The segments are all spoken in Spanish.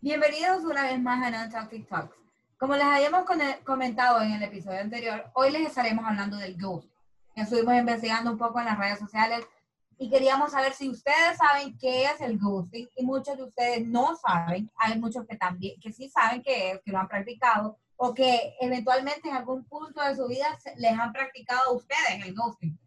Bienvenidos una vez más a Non Toxic Talks. Como les habíamos comentado en el episodio anterior, hoy les estaremos hablando del ghost. Estuvimos investigando un poco en las redes sociales y queríamos saber si ustedes saben qué es el ghosting y muchos de ustedes no saben. Hay muchos que también, que sí saben qué es, que lo han practicado o que eventualmente en algún punto de su vida les han practicado a ustedes el ghosting.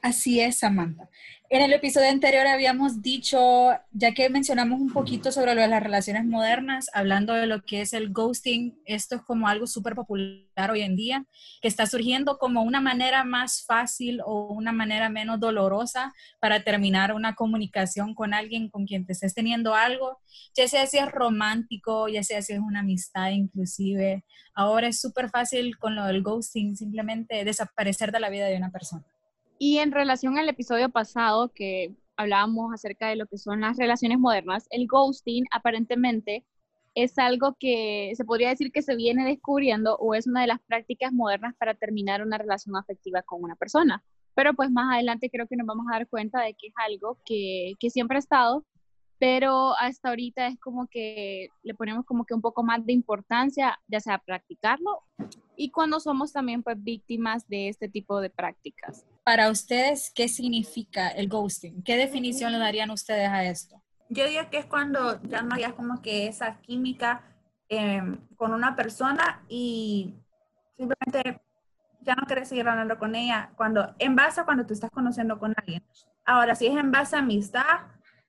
Así es, Samantha. En el episodio anterior habíamos dicho, ya que mencionamos un poquito sobre lo de las relaciones modernas, hablando de lo que es el ghosting, esto es como algo súper popular hoy en día, que está surgiendo como una manera más fácil o una manera menos dolorosa para terminar una comunicación con alguien con quien te estés teniendo algo, ya sea si es romántico, ya sea si es una amistad inclusive. Ahora es súper fácil con lo del ghosting, simplemente desaparecer de la vida de una persona. Y en relación al episodio pasado que hablábamos acerca de lo que son las relaciones modernas, el ghosting aparentemente es algo que se podría decir que se viene descubriendo o es una de las prácticas modernas para terminar una relación afectiva con una persona. Pero pues más adelante creo que nos vamos a dar cuenta de que es algo que, que siempre ha estado, pero hasta ahorita es como que le ponemos como que un poco más de importancia, ya sea practicarlo y cuando somos también pues víctimas de este tipo de prácticas para ustedes, ¿qué significa el ghosting? ¿Qué definición le darían ustedes a esto? Yo diría que es cuando ya no hay como que esa química em, con una persona y simplemente ya no quieres seguir hablando con ella cuando en base a cuando te estás conociendo con alguien. Ahora, si es en base a amistad,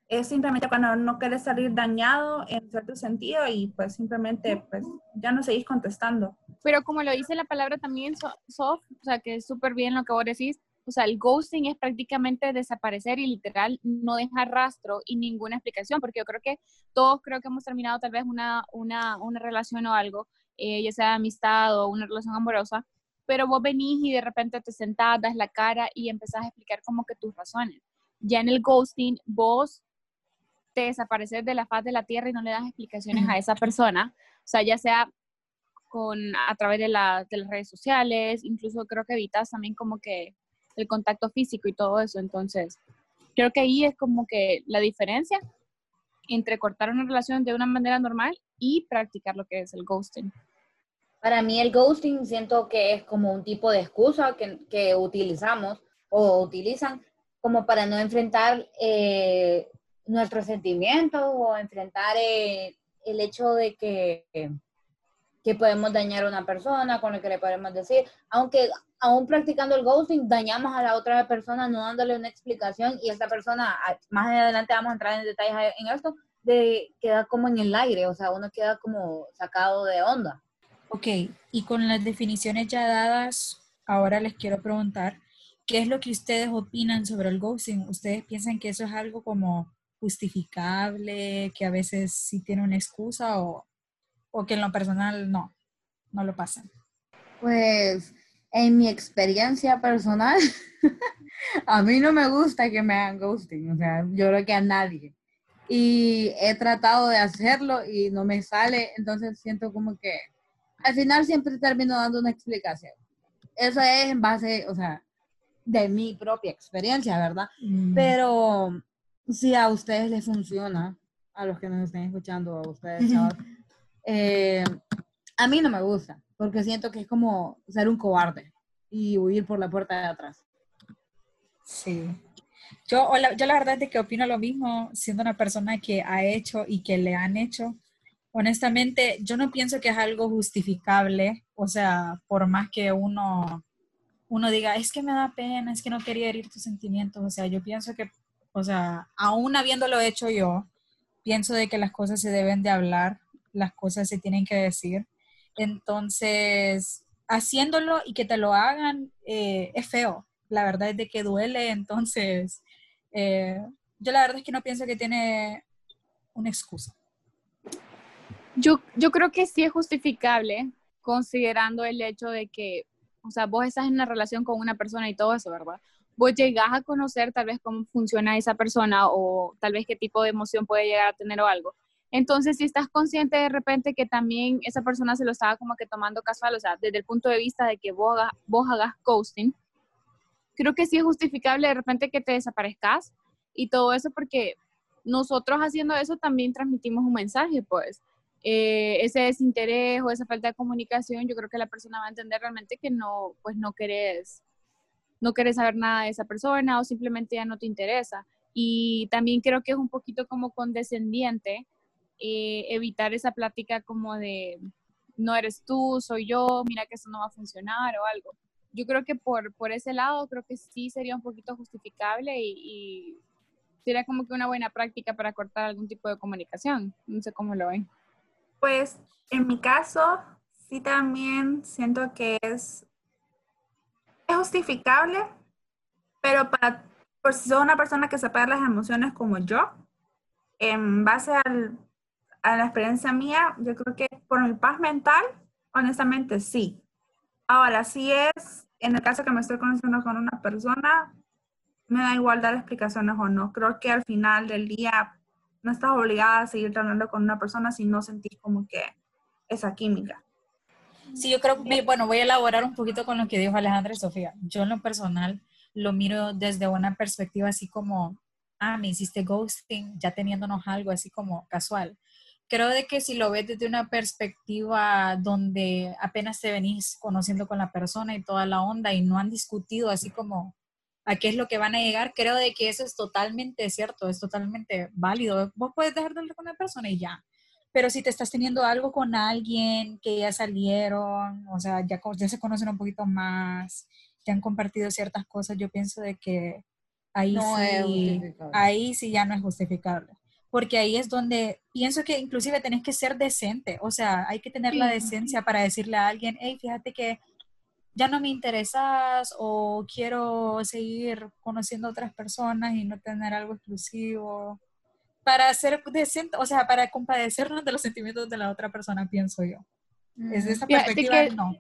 es simplemente cuando no quieres salir dañado en cierto sentido y pues simplemente pues ya no seguís contestando. Pero como lo dice la palabra también, soft, o sea, que es súper bien lo que vos decís, o sea, el ghosting es prácticamente desaparecer y literal no dejar rastro y ninguna explicación, porque yo creo que todos creo que hemos terminado tal vez una, una, una relación o algo, eh, ya sea amistad o una relación amorosa, pero vos venís y de repente te sentás, das la cara y empezás a explicar como que tus razones. Ya en el ghosting, vos te desapareces de la faz de la tierra y no le das explicaciones a esa persona, o sea, ya sea con, a través de, la, de las redes sociales, incluso creo que evitas también como que el contacto físico y todo eso. Entonces, creo que ahí es como que la diferencia entre cortar una relación de una manera normal y practicar lo que es el ghosting. Para mí el ghosting siento que es como un tipo de excusa que, que utilizamos o utilizan como para no enfrentar eh, nuestros sentimientos o enfrentar eh, el hecho de que, que podemos dañar a una persona con lo que le podemos decir, aunque aún practicando el ghosting, dañamos a la otra persona no dándole una explicación y esta persona, más adelante vamos a entrar en detalles en esto, de queda como en el aire, o sea, uno queda como sacado de onda. Ok, y con las definiciones ya dadas, ahora les quiero preguntar, ¿qué es lo que ustedes opinan sobre el ghosting? ¿Ustedes piensan que eso es algo como justificable, que a veces sí tiene una excusa o, o que en lo personal no, no lo pasan? Pues en mi experiencia personal, a mí no me gusta que me hagan ghosting, o sea, yo creo que a nadie. Y he tratado de hacerlo y no me sale, entonces siento como que al final siempre termino dando una explicación. Eso es en base, o sea, de mi propia experiencia, ¿verdad? Mm. Pero si a ustedes les funciona, a los que nos estén escuchando, a ustedes, chavos, eh, a mí no me gusta porque siento que es como ser un cobarde y huir por la puerta de atrás. Sí. Yo, la, yo la verdad es que opino lo mismo, siendo una persona que ha hecho y que le han hecho. Honestamente, yo no pienso que es algo justificable, o sea, por más que uno, uno diga, es que me da pena, es que no quería herir tus sentimientos, o sea, yo pienso que, o sea, aún habiéndolo hecho yo, pienso de que las cosas se deben de hablar, las cosas se tienen que decir entonces, haciéndolo y que te lo hagan eh, es feo. La verdad es de que duele. Entonces, eh, yo la verdad es que no pienso que tiene una excusa. Yo, yo creo que sí es justificable considerando el hecho de que, o sea, vos estás en una relación con una persona y todo eso, ¿verdad? Vos llegás a conocer tal vez cómo funciona esa persona o tal vez qué tipo de emoción puede llegar a tener o algo Entonces, si estás consciente de repente que también esa persona se lo estaba como que tomando casual, o sea, desde el punto de vista de que vos, hagas, vos hagas ghosting, creo que sí es justificable de repente que te desaparezcas y todo eso porque nosotros haciendo eso también transmitimos un mensaje, pues. Eh, ese desinterés o esa falta de comunicación, yo creo que la persona va a entender realmente que no, pues no querés, no querés saber nada de esa persona o simplemente ya no te interesa. Y también creo que es un poquito como condescendiente eh, evitar esa plática como de no eres tú, soy yo, mira que eso no va a funcionar o algo. Yo creo que por, por ese lado creo que sí sería un poquito justificable y, y sería como que una buena práctica para cortar algún tipo de comunicación. No sé cómo lo ven. Pues en mi caso, sí también siento que es, es justificable, pero para, por si sos una persona que se pega las emociones como yo, en base al, a la experiencia mía, yo creo que por mi paz mental, honestamente sí. Ahora, si es, en el caso que me estoy conociendo con una persona, me da igual dar explicaciones o no. Creo que al final del día no estás obligada a seguir hablando con una persona si no sentís como que esa química. Sí, yo creo que, bueno, voy a elaborar un poquito con lo que dijo Alejandra y Sofía. Yo en lo personal lo miro desde una perspectiva así como, ah, me hiciste ghosting, ya teniéndonos algo así como casual. Creo de que si lo ves desde una perspectiva donde apenas te venís conociendo con la persona y toda la onda y no han discutido así como a qué es lo que van a llegar, creo de que eso es totalmente cierto, es totalmente válido. Vos puedes dejar de hablar con una persona y ya. Pero si te estás teniendo algo con alguien que ya salieron, o sea, ya, ya se conocen un poquito más, ya han compartido ciertas cosas, yo pienso de que ahí, sí, ahí sí ya no es justificable. Porque ahí es donde pienso que inclusive tenés que ser decente, o sea, hay que tener la decencia para decirle a alguien, hey, fíjate que ya no me interesas o quiero seguir conociendo otras personas y no tener algo exclusivo. Para ser decente, o sea, para compadecernos de los sentimientos de la otra persona, pienso yo. Es de esa perspectiva, no.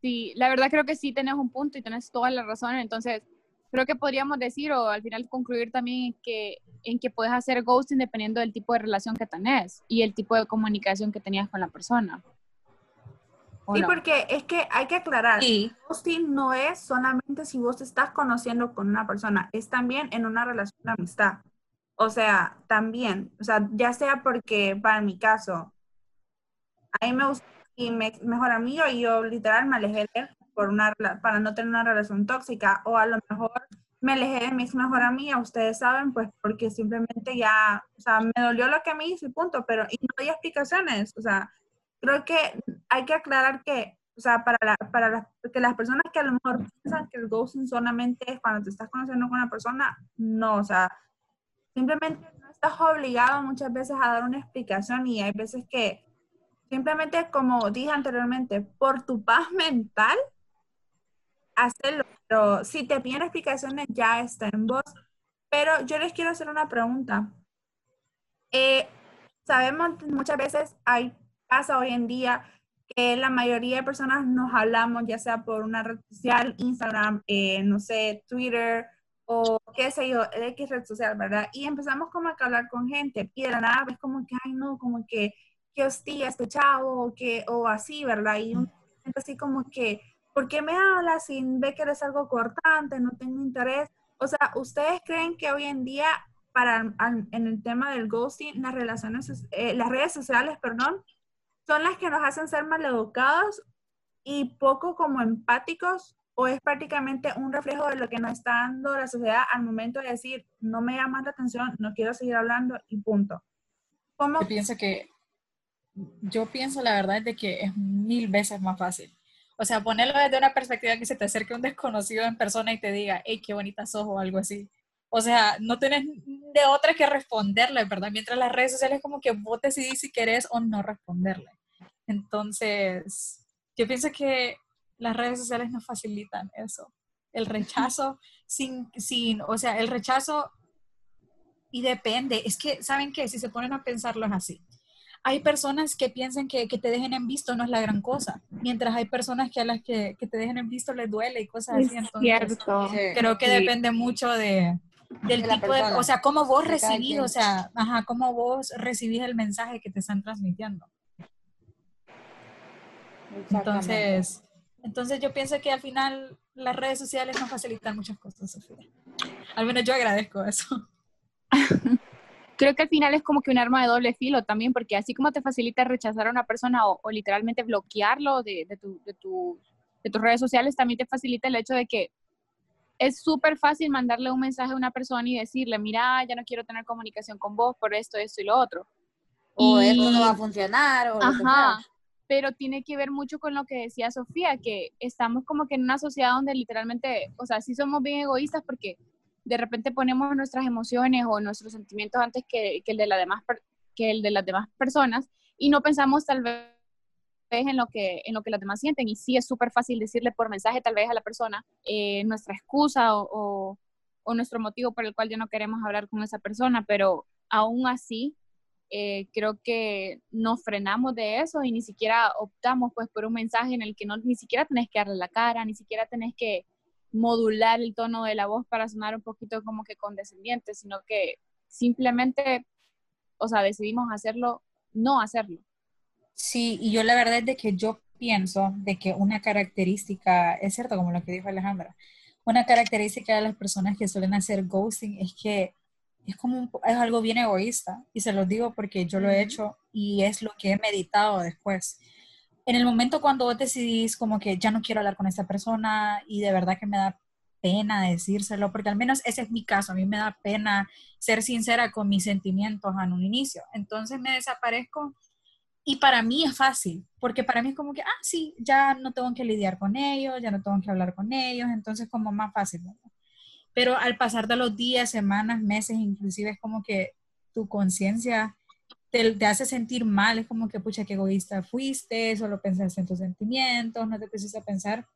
Sí, la verdad creo que sí tenés un punto y tenés toda la razón. Entonces, creo que podríamos decir o al final concluir también que, en que puedes hacer ghosting dependiendo del tipo de relación que tenés y el tipo de comunicación que tenías con la persona. Sí, porque es que hay que aclarar, ghosting no es solamente si vos estás conociendo con una persona, es también en una relación de amistad. O sea, también, o sea, ya sea porque para mi caso, a mí me gusta mi mejor amigo y yo literal me alejé de él por una, para no tener una relación tóxica o a lo mejor me alejé de mi ex mejor amiga, ustedes saben, pues porque simplemente ya, o sea, me dolió lo que me hizo y punto, pero no hay explicaciones, o sea, creo que hay que aclarar que, o sea, para, la, para que las personas que a lo mejor piensan que el ghosting solamente es cuando te estás conociendo con una persona, no, o sea, simplemente no estás obligado muchas veces a dar una explicación y hay veces que simplemente, como dije anteriormente, por tu paz mental, hacerlo. Pero si te piden explicaciones, ya está en voz. Pero yo les quiero hacer una pregunta. Eh, sabemos muchas veces hay pasa hoy en día que la mayoría de personas nos hablamos, ya sea por una red social, Instagram, eh, no sé, Twitter o qué sé yo, X red social, ¿verdad? Y empezamos como a hablar con gente y de la nada ves como que, ay, no, como que, que hostia este chavo o, que, o así, ¿verdad? Y un así como que, ¿por qué me hablas sin ve que eres algo cortante, no tengo interés? O sea, ¿ustedes creen que hoy en día, para, en el tema del ghosting, las relaciones, eh, las redes sociales, perdón, son las que nos hacen ser maleducados y poco como empáticos o es prácticamente un reflejo de lo que nos está dando la sociedad al momento de decir, no me llama la atención, no quiero seguir hablando y punto. ¿Cómo? Yo pienso que, yo pienso la verdad de que es mil veces más fácil. O sea, ponerlo desde una perspectiva que se te acerque un desconocido en persona y te diga, hey, qué bonita sos o algo así. O sea, no tienes de otra que responderle, ¿verdad? Mientras las redes sociales como que vos decidís si querés o no responderle. Entonces, yo pienso que las redes sociales nos facilitan eso. El rechazo sin, sin, o sea, el rechazo y depende. Es que, ¿saben qué? Si se ponen a pensarlo es así. Hay personas que piensan que, que te dejen en visto no es la gran cosa, mientras hay personas que a las que, que te dejen en visto les duele y cosas así. Entonces, creo que depende mucho de, del De tipo de, o sea, cómo vos recibís, o sea, ajá, cómo vos recibís el mensaje que te están transmitiendo. Entonces, entonces yo pienso que al final las redes sociales nos facilitan muchas cosas, Sofía. Al menos yo agradezco eso. Creo que al final es como que un arma de doble filo también, porque así como te facilita rechazar a una persona o, o literalmente bloquearlo de, de, tu, de, tu- de tus redes sociales, también te facilita el hecho de que es súper fácil mandarle un mensaje a una persona y decirle, mira, ya no quiero tener comunicación con vos por esto, esto y lo otro. O Y- esto no va a funcionar, o Ajá, pero tiene que ver mucho con lo que decía Sofía, que estamos como que en una sociedad donde literalmente, o sea, sí somos bien egoístas porque de repente ponemos nuestras emociones o nuestros sentimientos antes que, que el, de la demás, que el de las demás personas y no pensamos tal vez en lo que, en lo que las demás sienten. Y sí es súper fácil decirle por mensaje tal vez a la persona eh, nuestra excusa o, o- o nuestro motivo por el cual ya no queremos hablar con esa persona, pero aún así eh, creo que nos frenamos de eso y ni siquiera optamos pues por un mensaje en el que no, ni siquiera tenés que darle la cara, ni siquiera tenés que modular el tono de la voz para sonar un poquito como que condescendiente, sino que simplemente, o sea, decidimos hacerlo, no hacerlo. Sí, y yo la verdad es de que yo pienso de que una característica, es cierto como lo que dijo Alejandra, una característica de las personas que suelen hacer ghosting es que es como un es algo bien egoísta y se los digo porque yo lo he hecho y es lo que he meditado después. En el momento cuando vos decidís como que ya no quiero hablar con esta persona y de verdad que me da pena decírselo, porque al menos ese es mi caso, a mí me da pena ser sincera con mis sentimientos en un inicio. Entonces me desaparezco y para mí es fácil, porque para mí es como que, ah, sí, ya no tengo que lidiar con ellos, ya no tengo que hablar con ellos, entonces como más fácil. ¿no? Pero al pasar de los días, semanas, meses, inclusive es como que tu conciencia te, te hace sentir mal, es como que, pucha, qué egoísta fuiste, solo pensaste en tus sentimientos, no te pusiste a pensar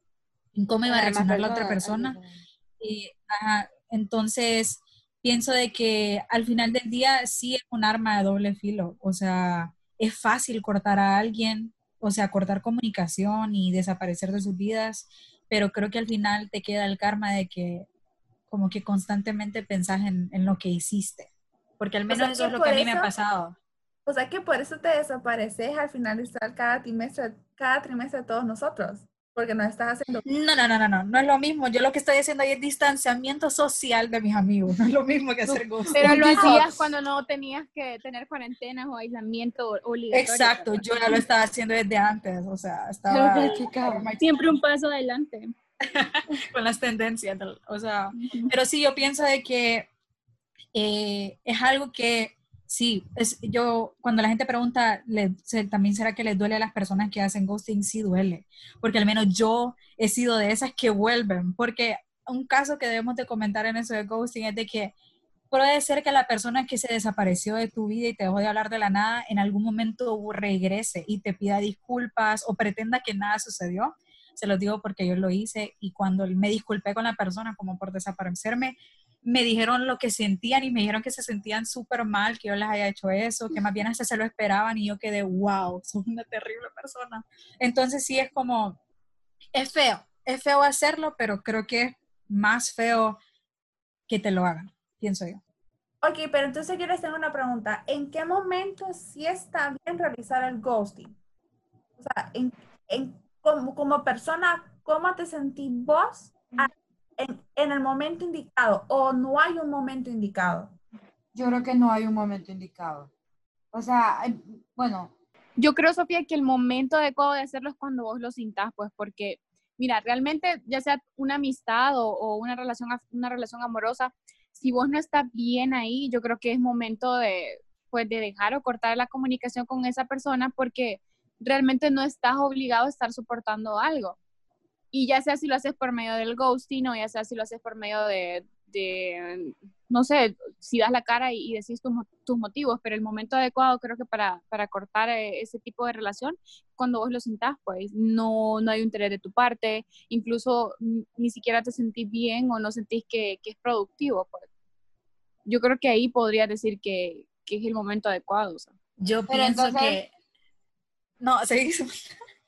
en cómo iba a reaccionar la otra persona-. Y, ajá, entonces, pienso de que al final del día sí es un arma de doble filo. O sea, es fácil cortar a alguien, o sea, cortar comunicación y desaparecer de sus vidas, pero creo que al final te queda el karma de que como que constantemente pensás en, en lo que hiciste. Porque al O menos sea, eso es lo que a mí me ha pasado. O sea que por eso te desapareces al finalizar cada trimestre, cada trimestre de todos nosotros, porque nos estás haciendo... No, no, no, no, no, no es lo mismo. Yo lo que estoy haciendo ahí es distanciamiento social de mis amigos. No es lo mismo que hacer ghosting. Pero lo hacías cuando no tenías que tener cuarentenas o aislamiento obligatorio. Exacto, yo ya lo estaba haciendo desde antes, o sea, estaba. Siempre un paso adelante. con las tendencias, o sea, pero sí, yo pienso de que eh, es algo que, sí, es, yo, cuando la gente pregunta, le- se- también será que les duele a las personas que hacen ghosting, sí duele, porque al menos yo he sido de esas que vuelven, porque un caso que debemos de comentar en eso de ghosting es de que puede ser que la persona que se desapareció de tu vida y te dejó de hablar de la nada, en algún momento regrese y te pida disculpas o pretenda que nada sucedió. Se los digo porque yo lo hice y cuando me disculpé con la persona como por desaparecerme, me dijeron lo que sentían y me dijeron que se sentían súper mal que yo les haya hecho eso, que más bien hasta se lo esperaban y yo quedé, wow, sos una terrible persona. Entonces sí es como, es feo, es feo hacerlo, pero creo que es más feo que te lo hagan, pienso yo. Ok, pero entonces yo les tengo una pregunta. ¿En qué momento sí está bien realizar el ghosting? O sea, en, en- como, como persona, ¿cómo te sentís vos a- en, en el momento indicado? ¿O no hay un momento indicado? Yo creo que no hay un momento indicado. O sea, hay- bueno, Yo creo, Sofía, que el momento adecuado de hacerlo es cuando vos lo sintás, pues, porque, mira, realmente, ya sea una amistad o, o una, relación, una relación amorosa, si vos no estás bien ahí, yo creo que es momento de, pues, de dejar o cortar la comunicación con esa persona porque realmente no estás obligado a estar soportando algo. Y ya sea si lo haces por medio del ghosting o ya sea si lo haces por medio de, de, no sé, si das la cara y, y decís tus, mo- tus motivos, pero el momento adecuado creo que para, para cortar eh, ese tipo de relación, cuando vos lo sintás, pues no, no hay un interés de tu parte, incluso ni siquiera te sentís bien o no sentís que, que es productivo. Pues. Yo creo que ahí podría decir que, que es el momento adecuado. o sea. Yo Pero pienso entonces- que... No, seguís.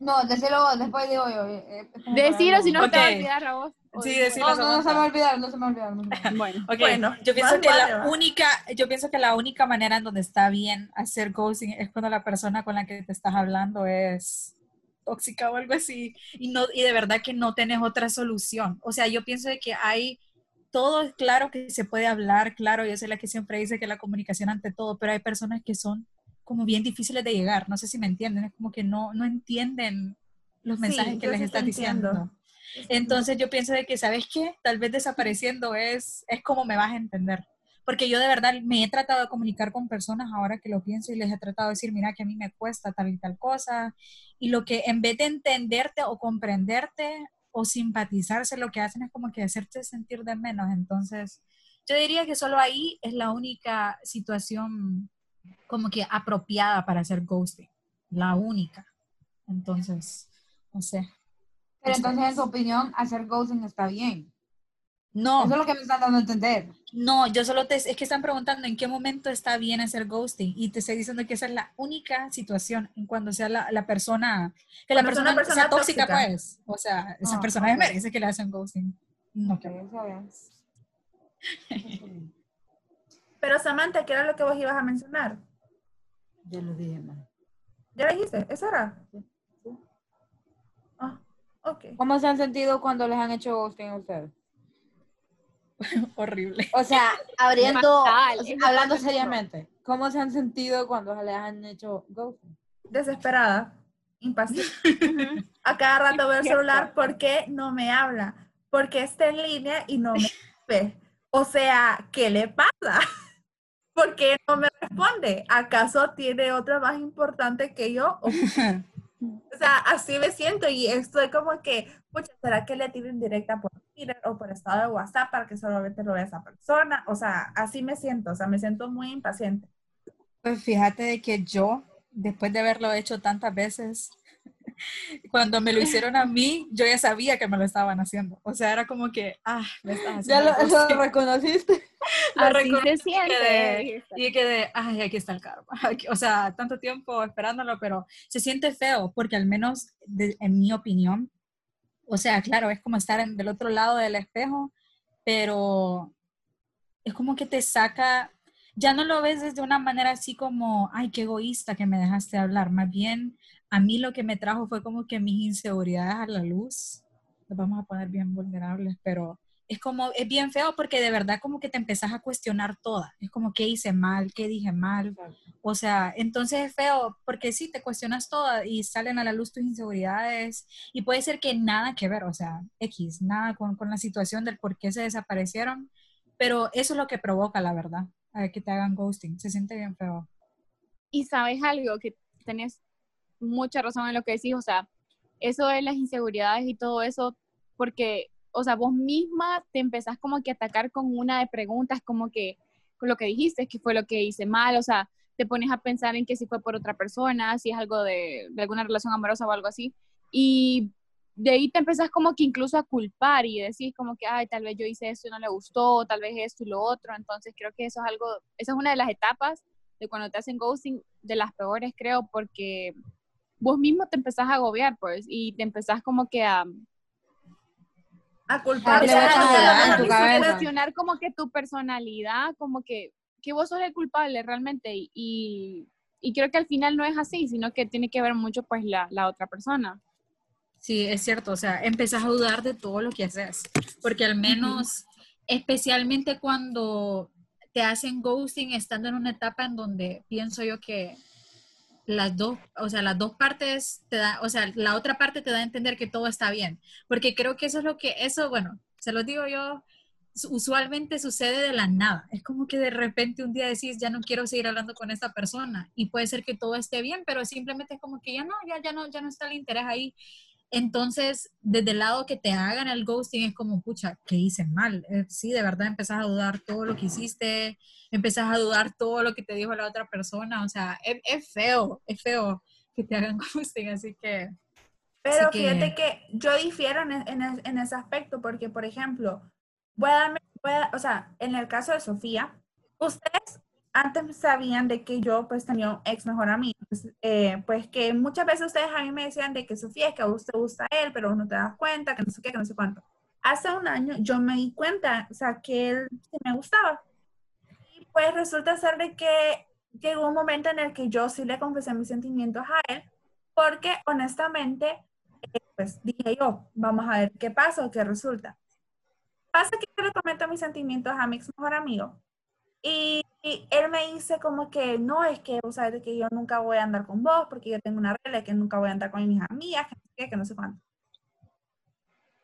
No, decirlo, después digo yo. eh, eh, Decirlo si no Ok. te va a olvidar a vos. o Sí, digo, decilo. No, no, no se me va a olvidar, no se me va a olvidar. no me. Bueno, Ok, Bueno, yo pienso más que la va. única, yo pienso que la única manera en donde está bien hacer ghosting es cuando la persona con la que te estás hablando es tóxica o algo así y no y de verdad que no tenés otra solución. O sea, yo pienso de que hay todo es claro que se puede hablar, claro, yo soy la que siempre dice que la comunicación ante todo, pero hay personas que son como bien difíciles de llegar, no sé si me entienden, es como que no no entienden los Sí, mensajes que yo les sí estás entiendo. diciendo. Entonces yo pienso de que, ¿sabes qué? Tal vez desapareciendo es, es como me vas a entender. Porque yo de verdad me he tratado de comunicar con personas ahora que lo pienso y les he tratado de decir, mira que a mí me cuesta tal y tal cosa. Y lo que en vez de entenderte o comprenderte o simpatizarse, lo que hacen es como que hacerte sentir de menos. Entonces, yo diría que solo ahí es la única situación como que apropiada para hacer ghosting. La única. Entonces, no sé. Pero entonces, en su opinión, hacer ghosting está bien. No, Eso es lo que me están dando a entender. No, yo solo te, es que están preguntando en qué momento está bien hacer ghosting y te estoy diciendo que esa es la única situación en cuando sea la, la persona, que la persona, persona sea tóxica, tóxica. pues. O sea, esa Ah, persona ok. merece que le hacen ghosting. No, Ok, está bien. Pero Samantha, ¿qué era lo que vos ibas a mencionar? Ya lo dije, man. ¿Ya lo dijiste? ¿Eso era? Ah, ok. ¿Cómo se han sentido cuando les han hecho ghosting a ustedes? horrible. O sea, abriendo, Fatal, o sea, es lo hablando seriamente, ¿cómo se han sentido cuando les han hecho ghosting? Desesperada, impaciente. A cada rato veo el celular, ¿por qué no me habla? Porque está en línea y no me ve. O sea, ¿qué le pasa? ¿Por qué no me responde? ¿Acaso tiene otra más importante que yo? O O sea, así me siento y estoy como que, pucha, ¿será que le tiro en directa por Twitter o por estado de WhatsApp para que solamente lo vea esa persona? O sea, así me siento, o sea, me siento muy impaciente. Pues fíjate de que yo, después de haberlo hecho tantas veces, cuando me lo hicieron a mí, yo ya sabía que me lo estaban haciendo. O sea, era como que, ah, me estás ¿Ya haciendo lo, ghosting. lo reconociste? Lo siente. quedé- y quedé, ay, aquí está el karma. O sea, tanto tiempo esperándolo, pero se siente feo porque al menos de- en mi opinión, o sea, claro, es como estar en, del otro lado del espejo, pero es como que te saca, ya no lo ves desde una manera así como, ay, qué egoísta que me dejaste hablar. Más bien, a mí lo que me trajo fue como que mis inseguridades a la luz. Nos vamos a poner bien vulnerables, pero es como, es bien feo porque de verdad como que te empezás a cuestionar toda. Es como, ¿qué hice mal? ¿Qué dije mal? O sea, entonces es feo porque sí, te cuestionas toda y salen a la luz tus inseguridades y puede ser que nada que ver, o sea, X, nada con, con la situación del por qué se desaparecieron, pero eso es lo que provoca, la verdad, a que te hagan ghosting. Se siente bien feo. Y sabes algo, que tenés mucha razón en lo que decís, o sea, eso de las inseguridades y todo eso, porque, o sea, vos misma te empezás como que a atacar con una de preguntas, como que, con lo que dijiste, que fue lo que hice mal, o sea, te pones a pensar en que si fue por otra persona, si es algo de, de alguna relación amorosa o algo así, y de ahí te empezás como que incluso a culpar y decís como que, ay, tal vez yo hice esto y no le gustó, tal vez esto y lo otro, entonces creo que eso es algo, esa es una de las etapas de cuando te hacen ghosting, de las peores creo, porque vos mismo te empezás a agobiar, pues, y te empezás como que a, A culpar. A cuestionar como que tu personalidad, como que, que vos sos el culpable realmente, y, y, y creo que al final no es así, sino que tiene que ver mucho pues la, la otra persona. Sí, es cierto, o sea, empezás a dudar de todo lo que haces, porque al menos, especialmente cuando te hacen ghosting estando en una etapa en donde pienso yo que las dos, o sea, las dos partes te da, o sea, la otra parte te da a entender que todo está bien, porque creo que eso es lo que, eso, bueno, se lo digo yo, su- usualmente sucede de la nada, es como que de repente un día decís, ya no quiero seguir hablando con esta persona, y puede ser que todo esté bien, pero simplemente es como que ya no, ya, ya no, ya no está el interés ahí, entonces, desde el lado que te hagan el ghosting es como, pucha, ¿qué hice mal? Eh, sí, de verdad empezás a dudar todo lo que hiciste, empezás a dudar todo lo que te dijo la otra persona, o sea, es, es feo, es feo que te hagan ghosting, así que... Pero Así que- fíjate que yo difiero en, en, en ese aspecto, porque, por ejemplo, voy a darme, voy a- o sea, en el caso de Sofía, ustedes antes sabían de que yo pues tenía un ex mejor amigo, pues, eh, pues que muchas veces ustedes a mí me decían de que Sofía es que a vos te gusta él, pero vos no te das cuenta, que no sé qué, que no sé cuánto. hace un año yo me di cuenta, o sea, que él me gustaba. Y pues resulta ser de que llegó un momento en el que yo sí le confesé mis sentimientos a él, porque honestamente, eh, pues dije yo, vamos a ver qué pasa o qué resulta. Pasa que yo le comento mis sentimientos a mi ex mejor amigo y, él me dice como que no, es que sabes que yo nunca voy a andar con vos porque yo tengo una regla que nunca voy a andar con mis amigas, que, que no sé cuánto.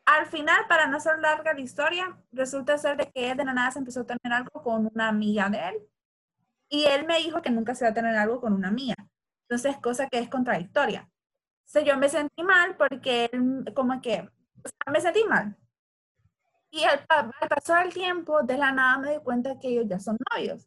Al final, para no ser larga la historia, resulta ser de que él de la nada se empezó a tener algo con una amiga de él. Y él me dijo que nunca se va a tener algo con una amiga. Entonces, cosa que es contradictoria. O sea, yo me sentí mal porque él, como que, o sea, me sentí mal. Y al, pasar el tiempo, de la nada me di cuenta que ellos ya son novios.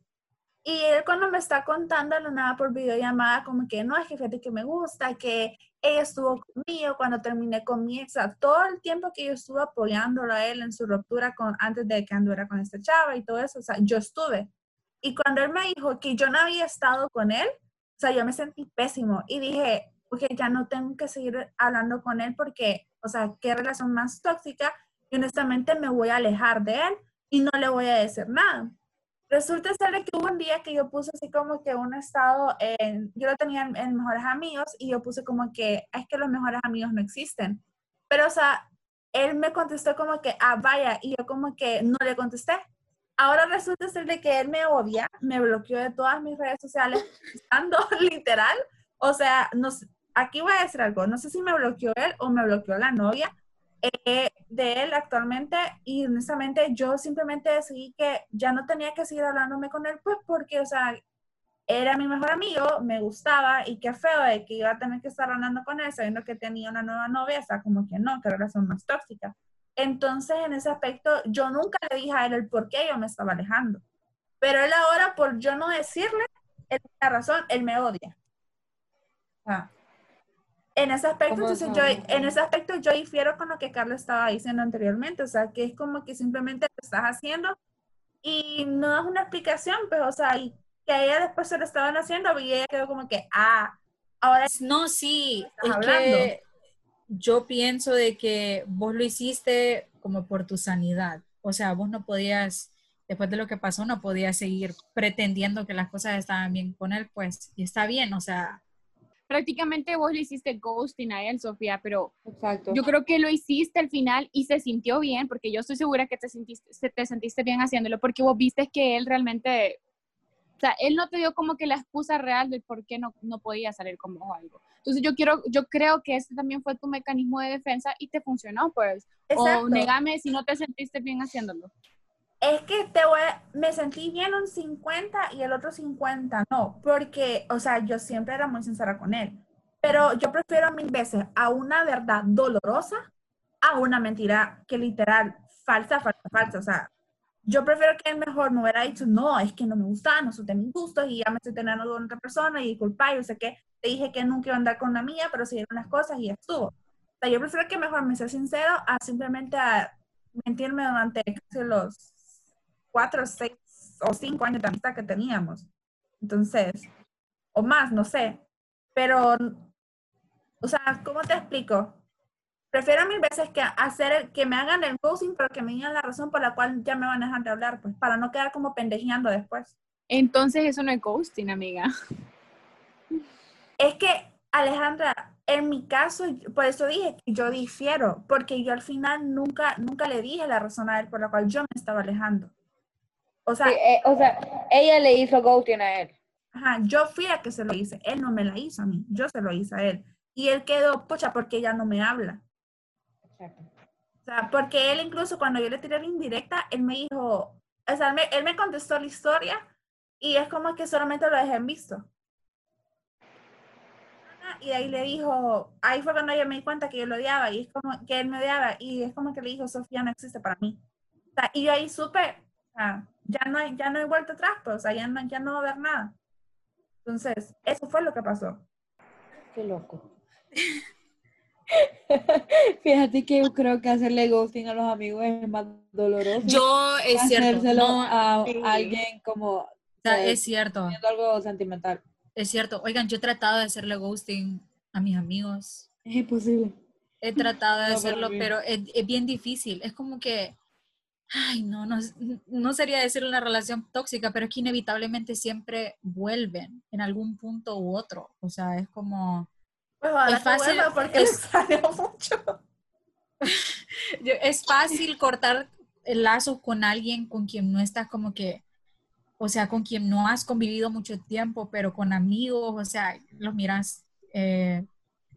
Y él cuando me está contando la nada por videollamada, como que no, es que fíjate que me gusta, que ella estuvo conmigo cuando terminé con mi ex, todo el tiempo que yo estuve apoyándolo a él en su ruptura con, antes de que anduviera con esta chava y todo eso, o sea, yo estuve. Y cuando él me dijo que yo no había estado con él, o sea, yo me sentí pésimo y dije, ok, ya no tengo que seguir hablando con él porque, o sea, qué relación más tóxica y honestamente me voy a alejar de él y no le voy a decir nada. Resulta ser que hubo un día que yo puse así como que un estado, en, yo lo tenía en, mejores amigos y yo puse como que es que los mejores amigos no existen. Pero, o sea, él me contestó como que, ah, vaya, y yo como que no le contesté. Ahora resulta ser de que él me odia, me bloqueó de todas mis redes sociales, estando literal. O sea, no, aquí voy a decir algo, no sé si me bloqueó él o me bloqueó la novia, eh, de él actualmente y honestamente yo simplemente decidí que ya no tenía que seguir hablándome con él, pues porque, o sea, era mi mejor amigo, me gustaba y qué feo de que iba a tener que estar hablando con él sabiendo que tenía una nueva novia, o sea, como que no, que relación más tóxica. Entonces, en ese aspecto, yo nunca le dije a él el por qué yo me estaba alejando. Pero él ahora, por yo no decirle, la razón, él me odia. En ese aspecto, entonces yo, en ese aspecto yo difiero con lo que Carlos estaba diciendo anteriormente, o sea, que es como que simplemente lo estás haciendo y no das una explicación, pues, o sea, y que a ella después se lo estaban haciendo y ella quedó como que, ah, ahora... No, sí, es que yo pienso de que vos lo hiciste como por tu sanidad, o sea, vos no podías, después de lo que pasó, no podías seguir pretendiendo que las cosas estaban bien con él, pues, y está bien, o sea, prácticamente vos le hiciste ghosting a él, Sofía, pero yo creo que lo hiciste al final y se sintió bien, porque yo estoy segura que te sentiste, te sentiste bien haciéndolo, porque vos viste que él realmente, o sea, él no te dio como que la excusa real de por qué no, no podía salir con vos o algo. Entonces yo quiero, yo creo que este también fue tu mecanismo de defensa y te funcionó, pues. Exacto. O negame si no te sentiste bien haciéndolo es que te voy, me sentí bien un 50 y el otro 50 no, porque, o sea, yo siempre era muy sincera con él, pero yo prefiero mil veces a una verdad dolorosa a una mentira que literal, falsa, falsa, falsa, o sea, yo prefiero que él mejor me hubiera dicho, no, es que no me gusta, no son de mis gustos y ya me estoy teniendo con otra persona y culpa, yo sé que te dije que nunca iba a andar con una mía, pero siguieron las cosas y estuvo. O sea, yo prefiero que mejor me sea sincero a simplemente a mentirme durante casi los cuatro, seis o cinco años de amistad que teníamos. Entonces, o más, no sé. Pero, o sea, ¿cómo te explico? Prefiero mil veces que hacer que me hagan el ghosting, pero que me digan la razón por la cual ya me van a dejar de hablar, pues, para no quedar como pendejeando después. Entonces, eso no es ghosting, amiga. Es que, Alejandra, en mi caso, por eso dije que yo difiero, porque yo al final nunca, nunca le dije la razón a él por la cual yo me estaba alejando. O sea, eh, o sea, ella le hizo ghosting a él. Ajá, yo fui a que se lo hice. Él no me la hizo a mí, yo se lo hice a él. Y él quedó, pocha, porque ella no me habla. O sea, porque él incluso cuando yo le tiré la indirecta, él me dijo, o sea, él me, contestó la historia y es como que solamente lo dejé en visto. Y ahí le dijo, ahí fue cuando yo me di cuenta que yo lo odiaba y es como que él me odiaba y es como que le dijo, Sofía no existe para mí. O sea, y yo ahí supe, sea, ya no hay, ya no hay vuelta atrás, pues, o sea, ya no, ya no va a haber nada. Entonces, eso fue lo que pasó. Qué loco. Fíjate que yo creo que hacerle ghosting a los amigos es más doloroso. Yo, es cierto. No, a alguien como... es cierto. Algo sentimental. Es cierto. Oigan, yo he tratado de hacerle ghosting a mis amigos. Es imposible. He tratado de No, hacerlo, pero pero es, es bien difícil. Es como que, ay, no, no, no sería decir una relación tóxica, pero es que inevitablemente siempre vuelven en algún punto u otro. O sea, es como, Pues Es fácil, porque es- mucho. es fácil cortar lazos con alguien con quien no estás como que, o sea, con quien no has convivido mucho tiempo, pero con amigos, o sea, los miras eh,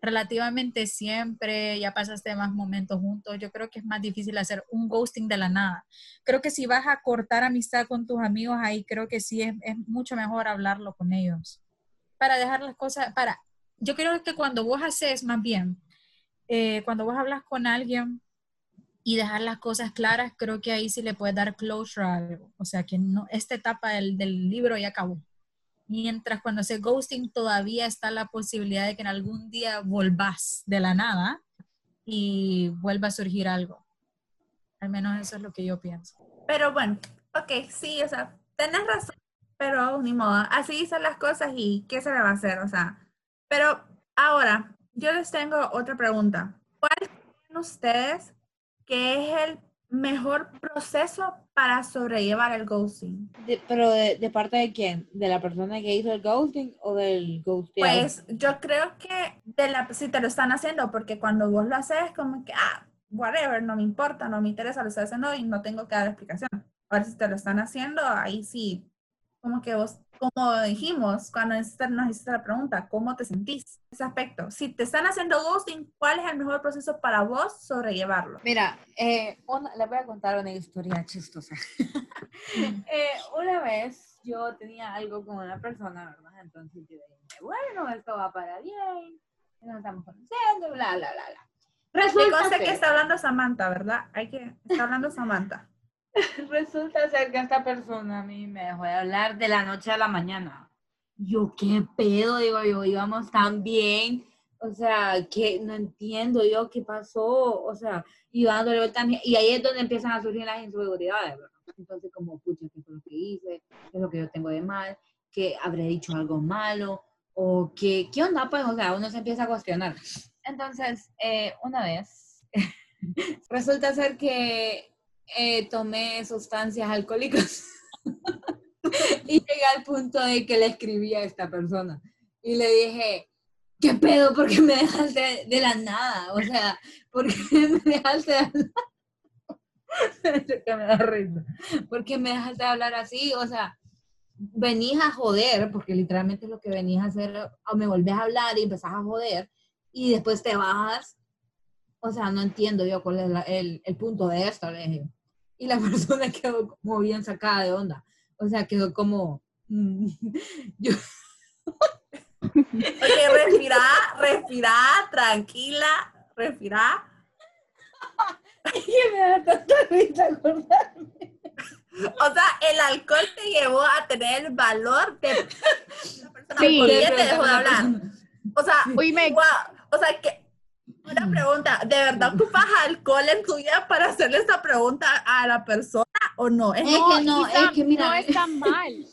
relativamente siempre, ya pasaste más momentos juntos, yo creo que es más difícil hacer un ghosting de la nada. Creo que si vas a cortar amistad con tus amigos, ahí creo que sí es, es mucho mejor hablarlo con ellos. Para dejar las cosas, para, yo creo que cuando vos haces más bien, eh, cuando vos hablas con alguien y dejar las cosas claras, creo que ahí sí le puedes dar closure a algo. O sea, que no, esta etapa del, del libro ya acabó. Mientras cuando haces ghosting todavía está la posibilidad de que en algún día volvás de la nada y vuelva a surgir algo. Al menos eso es lo que yo pienso. Pero bueno, ok, sí, o sea, tenés razón, pero ni modo, así son las cosas y qué se le va a hacer, o sea. Pero ahora, yo les tengo otra pregunta. ¿Cuál creen ustedes que es el mejor proceso para sobrellevar el ghosting? De- pero de, de parte de quién? ¿De la persona que hizo el ghosting o del ghosteado? Pues yo creo que de la, si te lo están haciendo, porque cuando vos lo haces, como que, ah, whatever, no me importa, no me interesa, lo estoy haciendo y no tengo que dar explicación. Ahora, si te lo están haciendo, ahí sí, como que vos, como dijimos, cuando nos hiciste la pregunta, ¿cómo te sentís? Ese aspecto. Si te están haciendo ghosting, ¿cuál es el mejor proceso para vos sobrellevarlo? Mira, eh, una- le voy a contar una historia chistosa. Eh, una vez yo tenía algo con una persona, ¿verdad? Entonces yo dije, bueno, esto va para bien, nos estamos conociendo, bla, bla, bla, bla. Resulta que está hablando Samantha, ¿verdad? Hay que, está hablando Samantha. resulta ser que esta persona a mí me dejó de hablar de la noche a la mañana. Yo, ¿qué pedo? Digo yo, íbamos tan bien. O sea, que no entiendo yo qué pasó. O sea, iba dándole vuelta Y ahí es donde empiezan a surgir las inseguridades, ¿verdad? Entonces, como, pucha, ¿qué fue lo que hice? ¿Qué es lo que yo tengo de mal? ¿Que habré dicho algo malo? ¿O que, qué onda? Pues, o sea, uno se empieza a cuestionar. Entonces, eh, una vez, resulta ser que eh, tomé sustancias alcohólicas y llegué al punto de que le escribí a esta persona y le dije, ¿qué pedo? ¿Por qué me dejaste de la nada? O sea, ¿por qué me dejaste de hablar? me da risa. ¿Por qué me dejaste de hablar así? O sea, venís a joder, porque literalmente es lo que venís a hacer, o me volvés a hablar y empezás a joder, y después te bajas. O sea, no entiendo yo cuál es el, el punto de esto, le dije. Y la persona quedó como bien sacada de onda. O sea, quedó como... mm, yo, respira, respira, tranquila, respira. que me da tanta risa acordarme. O sea, el alcohol te llevó a tener el valor de una persona Sí. te dejó de la hablar. O sea, Oíme, wow. O sea, que una pregunta, ¿de verdad ocupas alcohol en tu vida para hacerle esta pregunta a la persona o no? Es Es que no, Isa, es que mira, no está mal.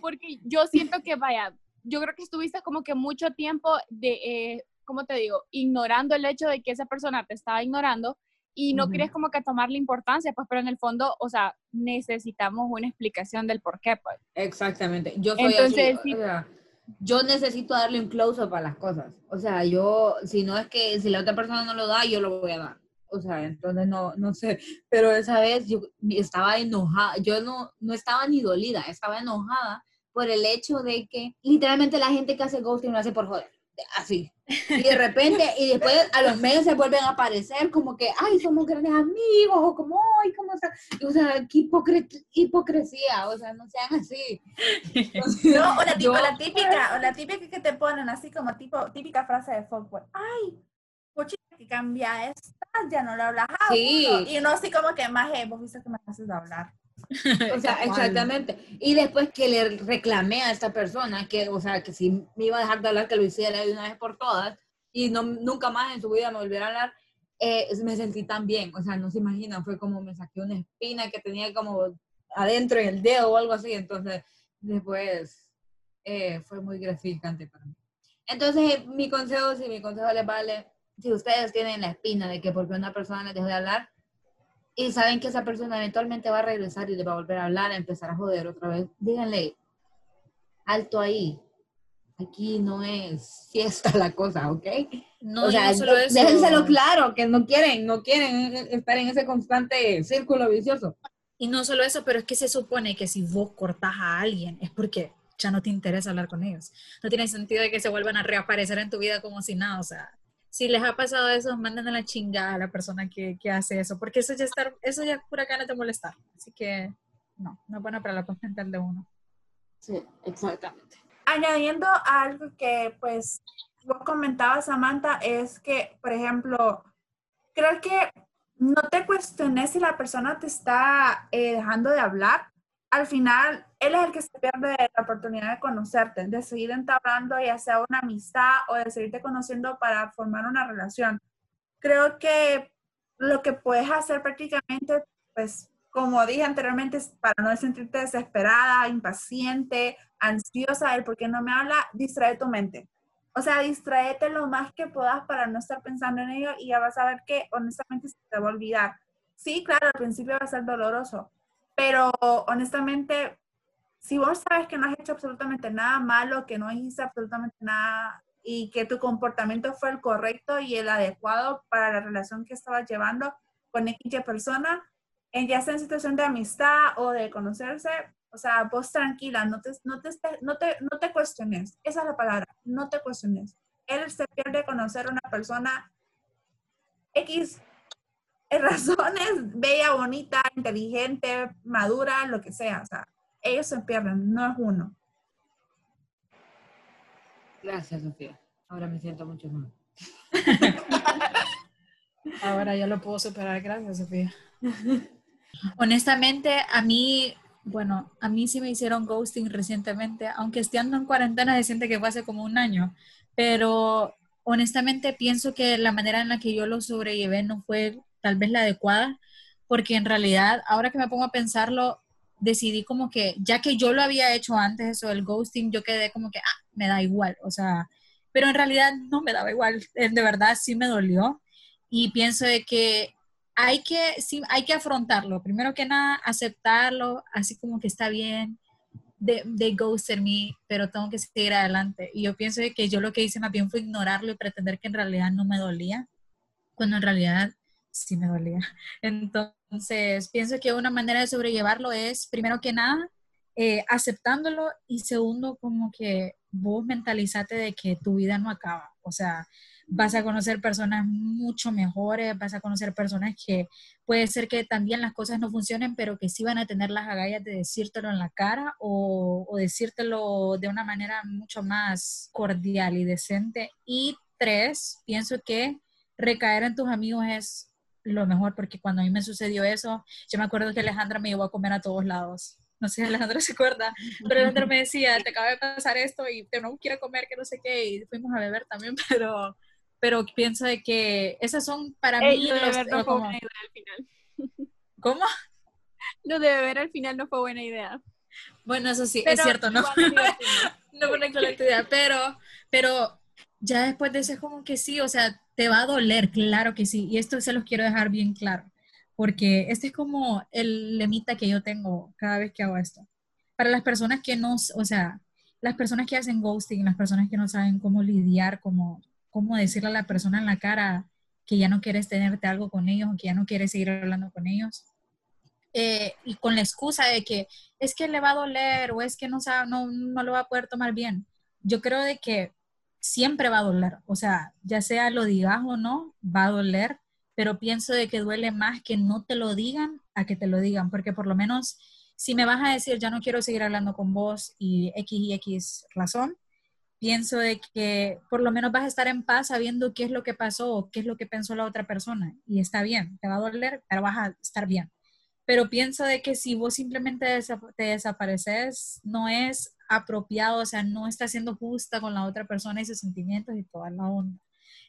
Porque yo siento que, vaya, yo creo que estuviste como que mucho tiempo de, eh, ¿cómo te digo? Ignorando el hecho de que esa persona te estaba ignorando y no Ujú. querías como que tomarle importancia, pues, pero en el fondo, o sea, necesitamos una explicación del por qué, pues. Exactamente. Yo soy Entonces, así, sí. o sea, yo necesito darle un close-up a las cosas. O sea, yo, si no es que, si la otra persona no lo da, yo lo voy a dar. O sea, entonces no, no sé. Pero esa vez yo estaba enojada. Yo no, no estaba ni dolida, estaba enojada por el hecho de que literalmente la gente que hace ghosting lo hace por joder. Así. Y de repente, y después a los medios se vuelven a aparecer como que, ay, somos grandes amigos, o como, ay. Y, O sea, qué hipocre- hipocresía, o sea, no sean así. No, o la, tí- Yo- o la típica, o la típica que te ponen así como tipo, típica frase de fuckboy. Ay, pochita, que cambia estás, ya no le hablas a Sí. uno. Y uno así como que más, vos viste que me haces de hablar. O sea, exactamente. Y después que le reclamé a esta persona que, o sea, que si me iba a dejar de hablar, que lo hiciera de una vez por todas y no, nunca más en su vida me volviera a hablar, eh, me sentí tan bien. O sea, no se imaginan, fue como me saqué una espina que tenía como adentro en el dedo o algo así. Entonces, después eh, fue muy gratificante para mí. Entonces, mi consejo, si mi consejo les vale, si ustedes tienen la espina de que porque una persona les dejó de hablar y saben que esa persona eventualmente va a regresar y le va a volver a hablar, a empezar a joder otra vez, díganle, alto ahí. Aquí no es fiesta la cosa, ¿ok? No, o sea, no solo eso. déjenselo claro, que no quieren, no quieren estar en ese constante círculo vicioso. Y no solo eso, pero es que se supone que si vos cortas a alguien es porque ya no te interesa hablar con ellos. No tiene sentido de que se vuelvan a reaparecer en tu vida como si nada. O sea, si les ha pasado eso, manden a la chingada a la persona que, que hace eso, porque eso ya, está, eso ya es pura ganas de molestar. Así que no, no es bueno para la paz mental de uno. Sí, exactamente. añadiendo a algo que pues vos comentabas, Samantha, es que, por ejemplo, creo que no te cuestiones si la persona te está eh, dejando de hablar. Al final, él es el que se pierde la oportunidad de conocerte, de seguir entablando ya sea una amistad o de seguirte conociendo para formar una relación. Creo que lo que puedes hacer prácticamente, pues, como dije anteriormente, para no sentirte desesperada, impaciente, ansiosa, el por qué no me habla, distrae tu mente. O sea, distraete lo más que puedas para no estar pensando en ello y ya vas a ver que honestamente se te va a olvidar. Sí, claro, al principio va a ser doloroso, pero honestamente, si vos sabes que no has hecho absolutamente nada malo, que no hiciste absolutamente nada y que tu comportamiento fue el correcto y el adecuado para la relación que estabas llevando con X persona, en ya sea en situación de amistad o de conocerse, o sea, vos tranquila, no te, no te, no te, no te cuestiones. Esa es la palabra, no te cuestiones. Él se pierde conocer a una persona X razones, bella, bonita, inteligente, madura, lo que sea. O sea, ellos se pierden, no es uno. Gracias, Sofía. Ahora me siento mucho más. Ahora ya lo puedo superar, gracias, Sofía. Honestamente, a mí, bueno, a mí sí me hicieron ghosting recientemente, aunque estando en cuarentena se siente que fue hace como un año, pero honestamente pienso que la manera en la que yo lo sobrellevé no fue tal vez la adecuada, porque en realidad, ahora que me pongo a pensarlo, decidí como que, ya que yo lo había hecho antes, eso del ghosting, yo quedé como que, ah, me da igual, o sea, pero en realidad no me daba igual, de verdad sí me dolió y pienso de que hay que, sí, hay que afrontarlo. Primero que nada, aceptarlo, así como que está bien, de, de ghosted me, pero tengo que seguir adelante. Y yo pienso de que yo lo que hice más bien fue ignorarlo y pretender que en realidad no me dolía, cuando en realidad sí me dolía. Entonces, pienso que una manera de sobrellevarlo es, primero que nada, eh, aceptándolo y segundo, como que vos mentalizate de que tu vida no acaba. O sea, vas a conocer personas mucho mejores, vas a conocer personas que puede ser que también las cosas no funcionen, pero que sí van a tener las agallas de decírtelo en la cara o, o decírtelo de una manera mucho más cordial y decente. Y tres, pienso que recaer en tus amigos es lo mejor, porque cuando a mí me sucedió eso, yo me acuerdo que Alejandra me llevó a comer a todos lados. No sé si Alejandra se acuerda, pero Alejandra me decía, te acaba de pasar esto y te no quiero comer, que no sé qué, y fuimos a beber también, pero pero pienso de que esas son para Ey, mí lo de los- beber no fue buena idea al final. ¿Cómo? Lo de beber al final no fue buena idea. Bueno, eso sí, es Pero cierto, ¿no? no fue una excelente idea, pero, pero ya después de eso es como que sí, o sea, te va a doler, claro que sí, y esto se los quiero dejar bien claro, porque este es como el lemita que yo tengo cada vez que hago esto. Para las personas que no, o sea, las personas que hacen ghosting, las personas que no saben cómo lidiar, cómo, cómo decirle a la persona en la cara que ya no quieres tenerte algo con ellos, o que ya no quieres seguir hablando con ellos, eh, y con la excusa de que es que le va a doler o es que no, sabe, no, no lo va a poder tomar bien. Yo creo de que siempre va a doler, o sea, ya sea lo digas o no, va a doler, pero pienso de que duele más que no te lo digan a que te lo digan, porque por lo menos si me vas a decir ya no quiero seguir hablando con vos y X y X razón, pienso de que por lo menos vas a estar en paz sabiendo qué es lo que pasó o qué es lo que pensó la otra persona. Y está bien, te va a doler, pero vas a estar bien. Pero pienso de que si vos simplemente te desapareces, no es apropiado, o sea, no está siendo justa con la otra persona y sus sentimientos y toda la onda.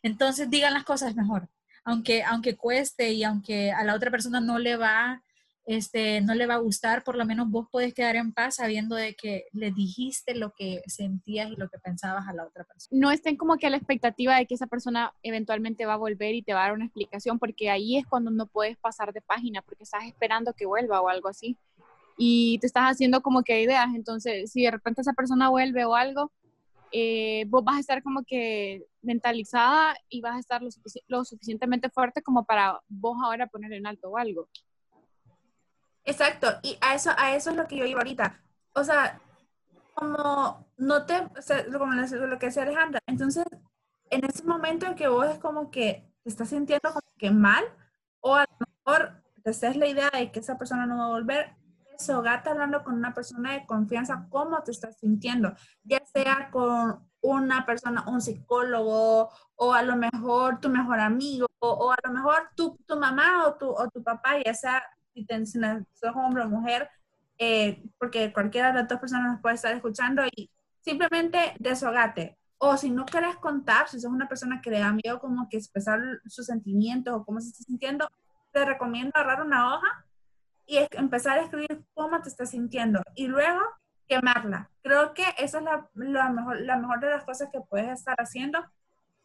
Entonces digan las cosas mejor, aunque, aunque cueste y aunque a la otra persona no le va este, no le va a gustar, por lo menos vos podés quedar en paz sabiendo de que le dijiste lo que sentías y lo que pensabas a la otra persona. No estén como que a la expectativa de que esa persona eventualmente va a volver y te va a dar una explicación, porque ahí es cuando no puedes pasar de página, porque estás esperando que vuelva o algo así. Y te estás haciendo como que ideas, entonces si de repente esa persona vuelve o algo, eh, vos vas a estar como que mentalizada y vas a estar lo, lo suficientemente fuerte como para vos ahora poner en alto o algo. Exacto, y a eso, a eso es lo que yo iba ahorita. O sea, como no te, o sea, como lo que decía Alejandra, entonces, en ese momento en que vos es como que te estás sintiendo como que mal, o a lo mejor te haces la idea de que esa persona no va a volver, eso, gata hablando con una persona de confianza, cómo te estás sintiendo, ya sea con una persona, un psicólogo, o a lo mejor tu mejor amigo, o, a lo mejor tu, tu mamá o tu, o tu papá, ya sea si, te, si sos hombre o mujer, eh, porque cualquiera de las dos personas nos puede estar escuchando y simplemente desahogate. O si no quieres contar, si sos una persona que le da miedo como que expresar sus sentimientos o cómo se está sintiendo, te recomiendo agarrar una hoja y empezar a escribir cómo te estás sintiendo y luego quemarla. Creo que esa es la, la, mejor, la mejor de las cosas que puedes estar haciendo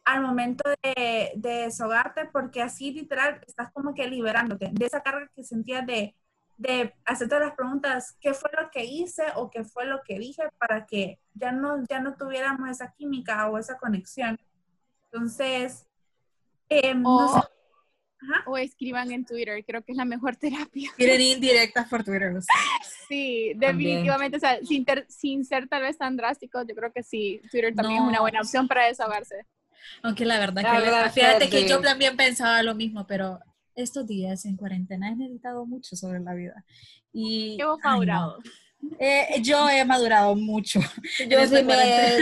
al momento de, de deshogarte, porque así literal estás como que liberándote de esa carga que sentías de, de hacerte las preguntas, ¿qué fue lo que hice o qué fue lo que dije para que ya no, ya no tuviéramos esa química o esa conexión? Entonces, eh, o, o, escriban en Twitter, creo que es la mejor terapia. Quieren indirectas por Twitter. Sí, definitivamente, o sea, sin, sin, ser tal vez tan drástico, yo creo que sí, Twitter también es una buena opción para desahogarse. Aunque la verdad que, fíjate que, yo también pensaba lo mismo, pero estos días en cuarentena he meditado mucho sobre la vida. Y, Hemos madurado. Eh, yo he madurado mucho. Yo sí me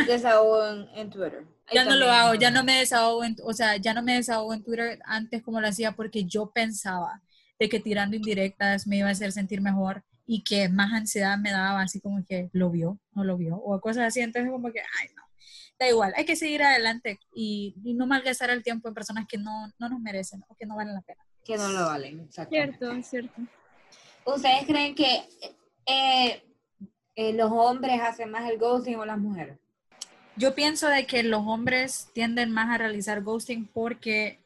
desahogo en, Twitter. Ya no lo hago, ya no me desahogo, en, o sea, ya no me desahogo en Twitter antes como lo hacía porque yo pensaba de que tirando indirectas me iba a hacer sentir mejor y que más ansiedad me daba, así como que lo vio, no lo vio, o cosas así, entonces como que, ay, no, da igual, hay que seguir adelante y, no malgastar el tiempo en personas que no, no, nos merecen o que no valen la pena. Que no lo valen, Cierto, cierto. ¿Ustedes creen que eh, eh, los hombres hacen más el ghosting o las mujeres? Yo pienso de que los hombres tienden más a realizar ghosting porque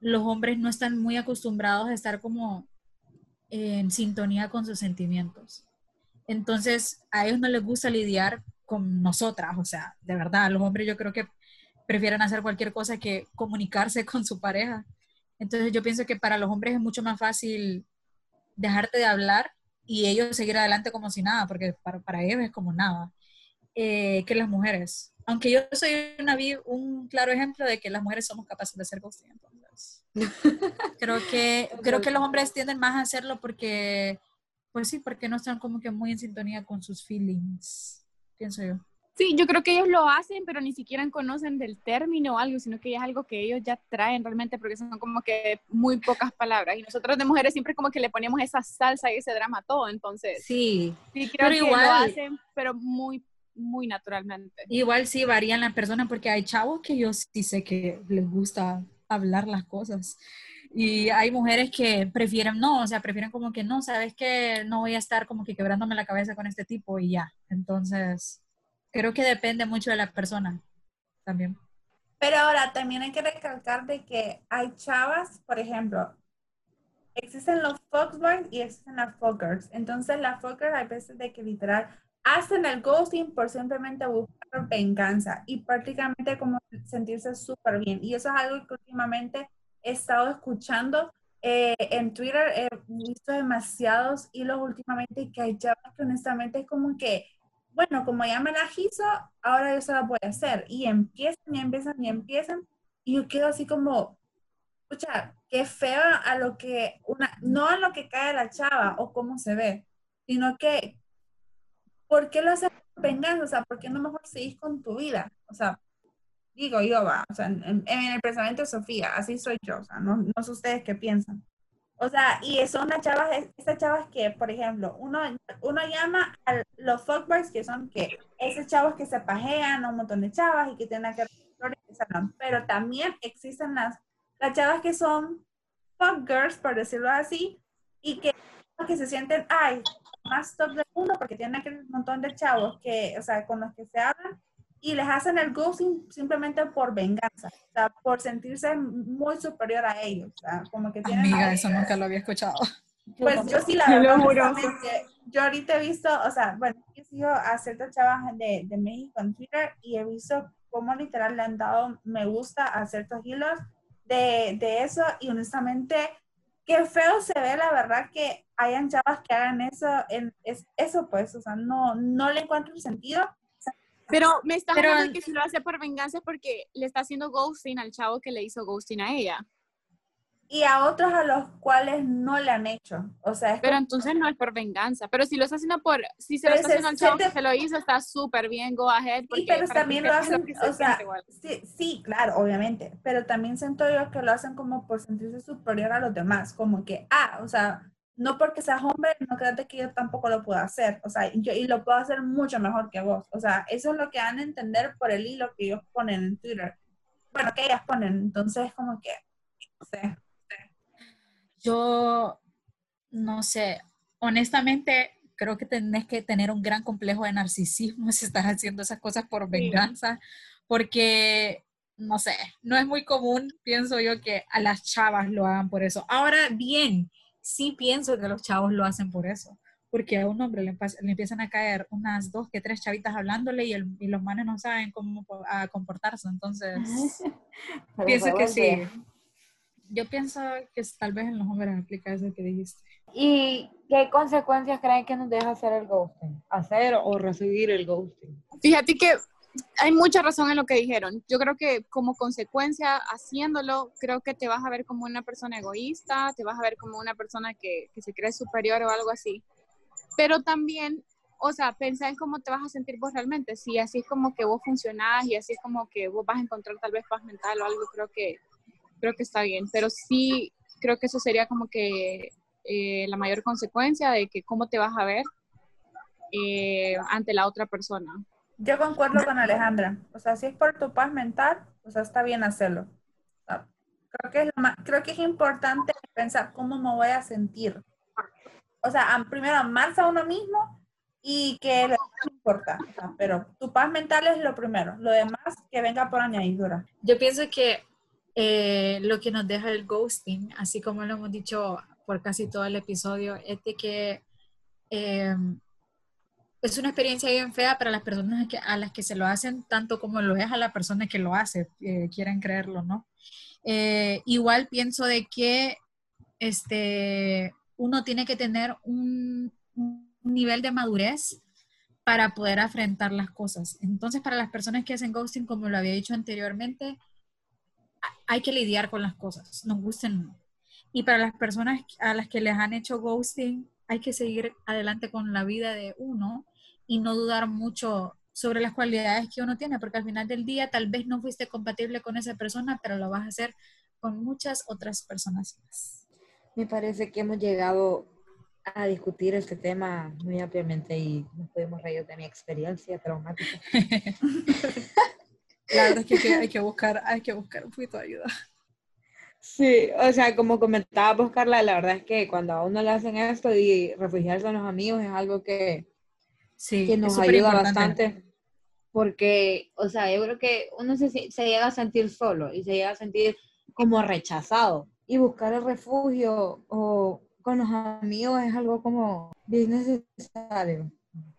los hombres no están muy acostumbrados a estar como en sintonía con sus sentimientos. Entonces, a ellos no les gusta lidiar con nosotras, o sea, de verdad, los hombres yo creo que prefieren hacer cualquier cosa que comunicarse con su pareja. Entonces yo pienso que para los hombres es mucho más fácil dejarte de hablar y ellos seguir adelante como si nada, porque para, ellos es como nada, eh, que las mujeres. Aunque yo soy una, un claro ejemplo de que las mujeres somos capaces de hacer ghosting, entonces. creo que, creo que los hombres tienden más a hacerlo porque, pues sí, porque no están como que muy en sintonía con sus feelings pienso yo. Sí, yo creo que ellos lo hacen, pero ni siquiera conocen del término o algo, sino que es algo que ellos ya traen realmente, porque son como que muy pocas palabras. Y nosotros de mujeres siempre como que le ponemos esa salsa y ese drama a todo, entonces. Sí, sí creo pero que igual, lo hacen, pero muy, muy naturalmente. Igual sí varían las personas, porque hay chavos que yo sí sé que les gusta hablar las cosas. Y hay mujeres que prefieren no, o sea, prefieren como que no, sabes que no voy a estar como que quebrándome la cabeza con este tipo y ya. Entonces, creo que depende mucho de la persona también. Pero ahora también hay que recalcar de que hay chavas, por ejemplo, existen los fuckboys y existen las fuckers. Entonces, las fuckers hay veces de que literal hacen el ghosting por simplemente buscar venganza y prácticamente como sentirse súper bien. Y eso es algo que últimamente he estado escuchando eh, en Twitter, he visto demasiados hilos últimamente que hay chavas que honestamente es como que, bueno, como ya me la hizo, ahora yo se la voy a hacer. Y empiezan y empiezan y empiezan. Y yo quedo así como, escucha, qué feo a lo que, una, no a lo que cae la chava o cómo se ve, sino que, ¿por qué lo haces venganza? O sea, ¿por qué no mejor seguís con tu vida? O sea, digo yo, va, o sea, en, el pensamiento de Sofía, así soy yo, o sea, no, no sé ustedes qué piensan. O sea, y son las chavas, estas chavas que, por ejemplo, uno, uno llama a los fuckboys, que son que esos chavos que se pajean a un montón de chavas y que tienen que pero también existen las, las chavas que son fuckgirls, por decirlo así, y que que se sienten, ay, más top del mundo porque tienen aquel montón de chavos que, o sea, con los que se hablan y les hacen el ghosting simplemente por venganza, o sea, por sentirse muy superior a ellos, o sea, como que tienen... Amiga, eso nunca lo había escuchado. Pues yo sí la verdad, yo ahorita he visto, o sea, bueno, he sido a ciertas chavas de, de México en Twitter y he visto cómo literal le han dado me gusta a ciertos hilos de, de eso y honestamente qué feo se ve la verdad que hayan chavas que hagan eso, en, es, eso pues, o sea, no, no le encuentro sentido. Pero me está hablando que si lo hace por venganza es porque le está haciendo ghosting al chavo que le hizo ghosting a ella y a otros a los cuales no le han hecho. O sea, pero entonces no es por venganza. Pero si lo está haciendo por, si se lo está haciendo al chavo que se lo hizo, está súper bien, go ahead. Sí, pero también lo hacen, o sea, sí, sí, claro, obviamente. Pero también siento yo que lo hacen como por sentirse superior a los demás. Como que, ah, o sea, no porque seas hombre, no creas que yo tampoco lo puedo hacer. O sea, yo, y lo puedo hacer mucho mejor que vos. O sea, eso es lo que dan a entender por el hilo que ellos ponen en Twitter. Bueno, que ellas ponen. Entonces, como que, no sé yo no sé, honestamente creo que tenés que tener un gran complejo de narcisismo si estás haciendo esas cosas por venganza, porque no sé, no es muy común, pienso yo, que a las chavas lo hagan por eso. Ahora bien, sí pienso que los chavos lo hacen por eso, porque a un hombre le, empiezan a caer unas dos que tres chavitas hablándole y, y los manes no saben cómo comportarse, entonces pienso que sí yo pienso que tal vez en los hombres aplica eso que dijiste. ¿Y qué consecuencias creen que nos deja hacer el ghosting? Hacer o recibir el ghosting. Fíjate que hay mucha razón en lo que dijeron. Yo creo que como consecuencia, haciéndolo, creo que te vas a ver como una persona egoísta, te vas a ver como una persona que, que se cree superior o algo así. Pero también, o sea, pensá en cómo te vas a sentir vos realmente. Si así es como que vos funcionás y así es como que vos vas a encontrar tal vez paz mental o algo, creo que creo que está bien, pero sí creo que eso sería como que eh, la mayor consecuencia de que cómo te vas a ver eh, ante la otra persona. Yo concuerdo con Alejandra, o sea, si es por tu paz mental, o sea, está bien hacerlo. creo, que es creo que es importante pensar cómo me voy a sentir. O sea, primero amarse a uno mismo y que lo no importa, pero tu paz mental es lo primero, lo demás que venga por añadidura. Yo pienso que eh, lo que nos deja el ghosting, así como lo hemos dicho por casi todo el episodio, es de que em, es una experiencia bien fea para las personas a las que se lo hacen, tanto como lo es a la persona que lo hace, eh, creerlo, ¿no? Eh, igual pienso de que este, uno tiene que tener un, un nivel de madurez para poder afrontar las cosas. Entonces, para las personas que hacen ghosting, como lo había dicho anteriormente, hay que lidiar con las cosas, nos gusten. Y para las personas a las que les han hecho ghosting, hay que seguir adelante con la vida de uno y no dudar mucho sobre las cualidades que uno tiene, porque al final del día tal vez no fuiste compatible con esa persona, pero lo vas a hacer con muchas otras personas más. Me parece que hemos llegado a discutir este tema muy ampliamente y nos podemos reír de mi experiencia traumática. La verdad es que hay que, buscar, hay que buscar un poquito de ayuda. Sí, o sea, como comentaba Oscarla, la verdad es que cuando a uno le hacen esto y refugiarse en los amigos es algo que, sí, que nos ayuda bastante. Porque, o sea, yo creo que uno se, se llega a sentir solo y se llega a sentir como rechazado. Y buscar el refugio o con los amigos es algo como bien necesario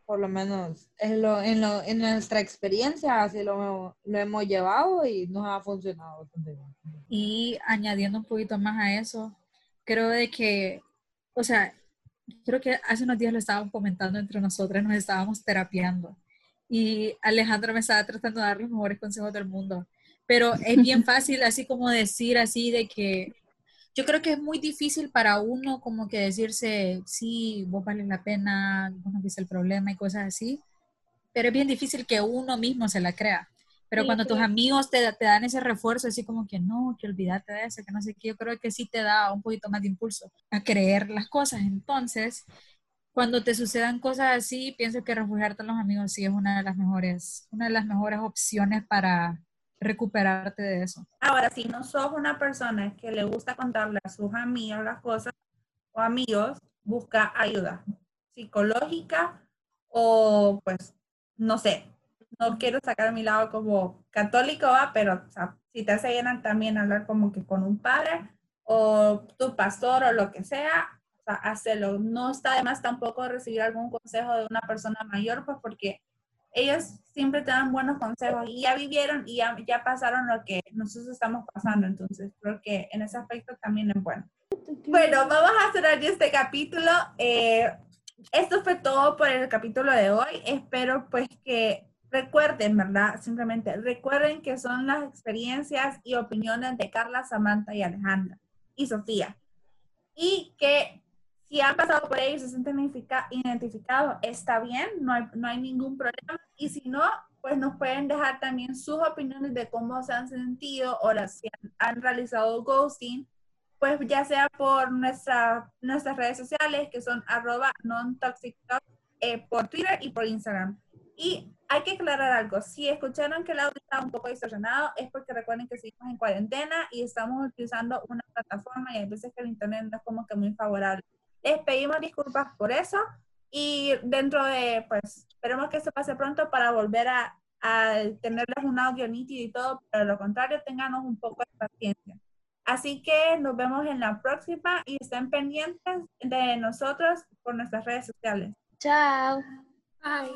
por lo menos en, lo, en, lo, en nuestra experiencia así lo, lo, hemos llevado y nos ha funcionado bastante bien. Y añadiendo un poquito más a eso, creo de que, o sea, creo que hace unos días lo estábamos comentando entre nosotras, nos estábamos terapiando y Alejandro me estaba tratando de dar los mejores consejos del mundo, pero es bien fácil así como decir así de que yo creo que es muy difícil para uno como que decirse, sí, vos vales la pena, vos no ves el problema y cosas así, pero es bien difícil que uno mismo se la crea. Pero cuando tus amigos te, te, dan ese refuerzo, así como que no, que olvídate de eso, que no sé qué, yo creo que sí te da un poquito más de impulso a creer las cosas. Entonces, cuando te sucedan cosas así, pienso que refugiarte en los amigos sí es una de las mejores, una de las mejores opciones para, recuperarte de eso. Ahora, si no sos una persona que le gusta contarle a sus amigos las cosas o amigos, busca ayuda psicológica o pues, no sé, no quiero sacar mi lado como católico, pero si te hace bien también hablar como que con un padre o tu pastor o lo que sea, o sea. No está de más tampoco recibir algún consejo de una persona mayor, pues porque ellos siempre te dan buenos consejos y ya vivieron y ya, ya pasaron lo que nosotros estamos pasando. Entonces, creo que en ese aspecto también es bueno. Bueno, vamos a cerrar este capítulo. Eh, esto fue todo por el capítulo de hoy. Espero pues que recuerden, ¿verdad? Simplemente recuerden que son las experiencias y opiniones de Carla, Samantha y Alejandra y Sofía. Y que si han pasado por ello y se sienten identificados, está bien, no hay, no hay ningún problema. Y si no, pues nos pueden dejar también sus opiniones de cómo se han sentido o si han, realizado ghosting, pues ya sea por nuestra, nuestras redes sociales, que son arroba non eh, por Twitter y por Instagram. Y hay que aclarar algo. Si escucharon que el audio está un poco distorsionado, es porque recuerden que seguimos en cuarentena y estamos utilizando una plataforma y hay veces el internet no es como que muy favorable. Les pedimos disculpas por eso y dentro de, pues, esperemos que esto pase pronto para volver a, a tenerles un audio nítido y todo, pero lo contrario, tenganos un poco de paciencia. Así que nos vemos en la próxima y estén pendientes de nosotros por nuestras redes sociales. Chao. Bye.